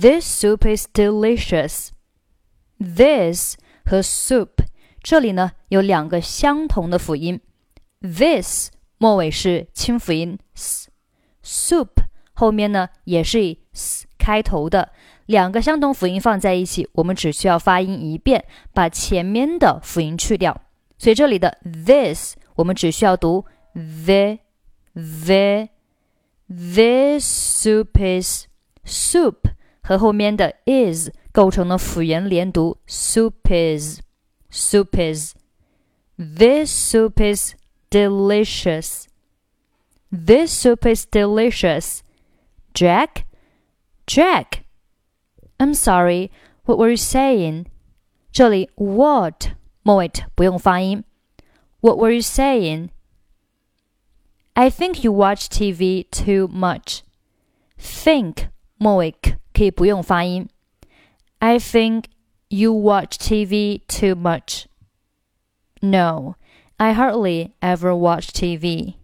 This soup is delicious. This 和 soup 这里呢有两个相同的辅音。This 末尾是清辅音 s，soup 后面呢也是以 s 开头的。两个相同辅音放在一起，我们只需要发音一遍，把前面的辅音去掉。所以这里的 this 我们只需要读 the the this soup is soup 和后面的 is 构成了辅元连读，soup is soup is this soup is delicious. This soup is delicious. Jack, Jack. I'm sorry. What were you saying? 这里 what 末尾不用发音。What were you saying? I think you watch TV too much. Think 末尾 可以不用发音。I think you watch TV too much. No, I hardly ever watch TV.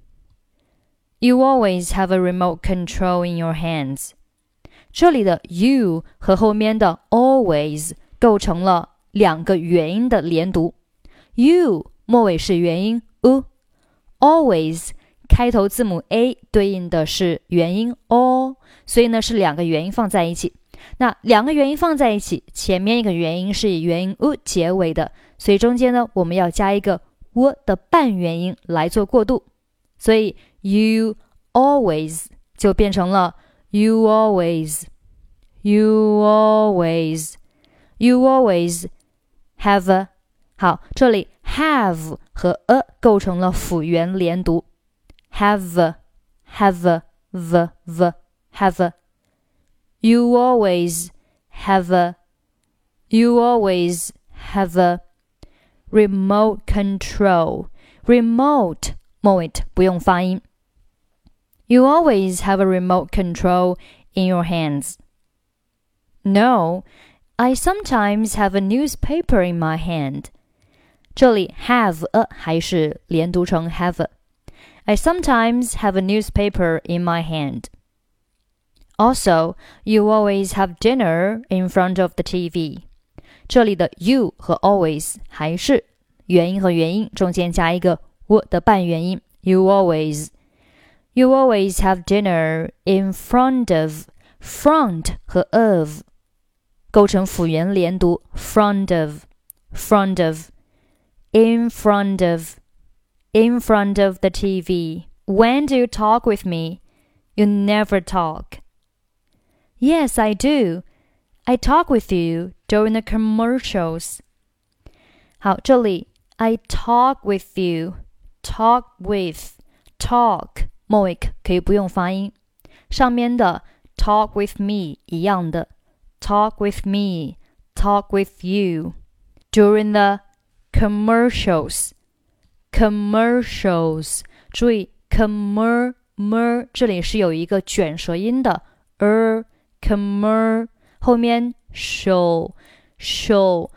You always have a remote control in your hands. 这里的 you 和后面的 always 构成了两个元音的连读。you 末尾是元音 u，always 开头字母 a 对应的是元音 o，所以呢是两个元音放在一起。那两个元音放在一起，前面一个元音是以元音 u 结尾的，所以中间呢我们要加一个 w 的半元音来做过渡，所以 you always 就变成了 you always you always you always have a 好，这里 have 和 a 构成了辅元连读 ，have have the the have you always have a you always have a remote control remote 末尾不用发音。You always have a remote control in your hands. No, I sometimes have a newspaper in my hand. 这里 have a 还是连读成 have a。 I sometimes have a newspaper in my hand. Also, you always have dinner in front of the TV. 这里的 you 和 always 还是元音和元音中间加一个 w 的半元音。You always, you always have dinner in front of front 和 of 构成辅元连读，front of, front of, in front of, in front of the TV. When do you talk with me? You never talk. Yes, I do. I talk with you during the commercials. 好，这里 I talk with you, talk with, talk 末尾可以不用发音，上面的 talk with me 一样的 talk with me, talk with you during the commercials, commercials 注意 commer mer 这里是有一个卷舌音的 er commer 后面 show show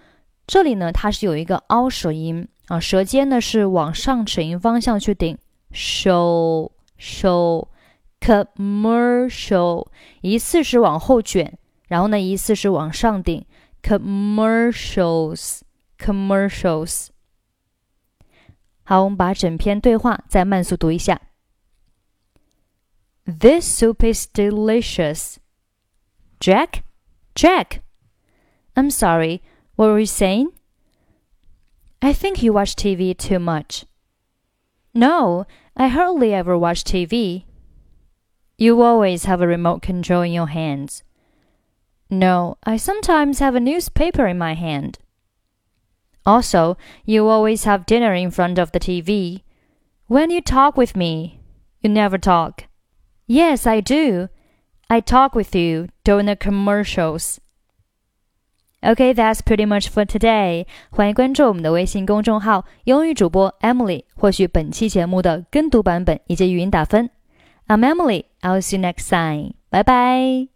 这里呢它是有一个凹舌音啊，舌尖呢是往上齿龈方向去顶 show show commercial 一次是往后卷，然后呢一次是往上顶 commercials commercials。好，我们把整篇对话再慢速读一下。This soup is delicious. Jack? Jack? I'm sorry, what were you saying? I think you watch TV too much. No, I hardly ever watch TV. You always have a remote control in your hands. No, I sometimes have a newspaper in my hand. Also, you always have dinner in front of the TV. When you talk with me, you never talk. Yes, I do. I talk with you during the commercials. Okay, that's pretty much for today. 欢迎关注我们的微信公众号“英语主播 Emily”，获取本期节目的跟读版本以及语音打分。I'm Emily. I'll see you next time. Bye bye.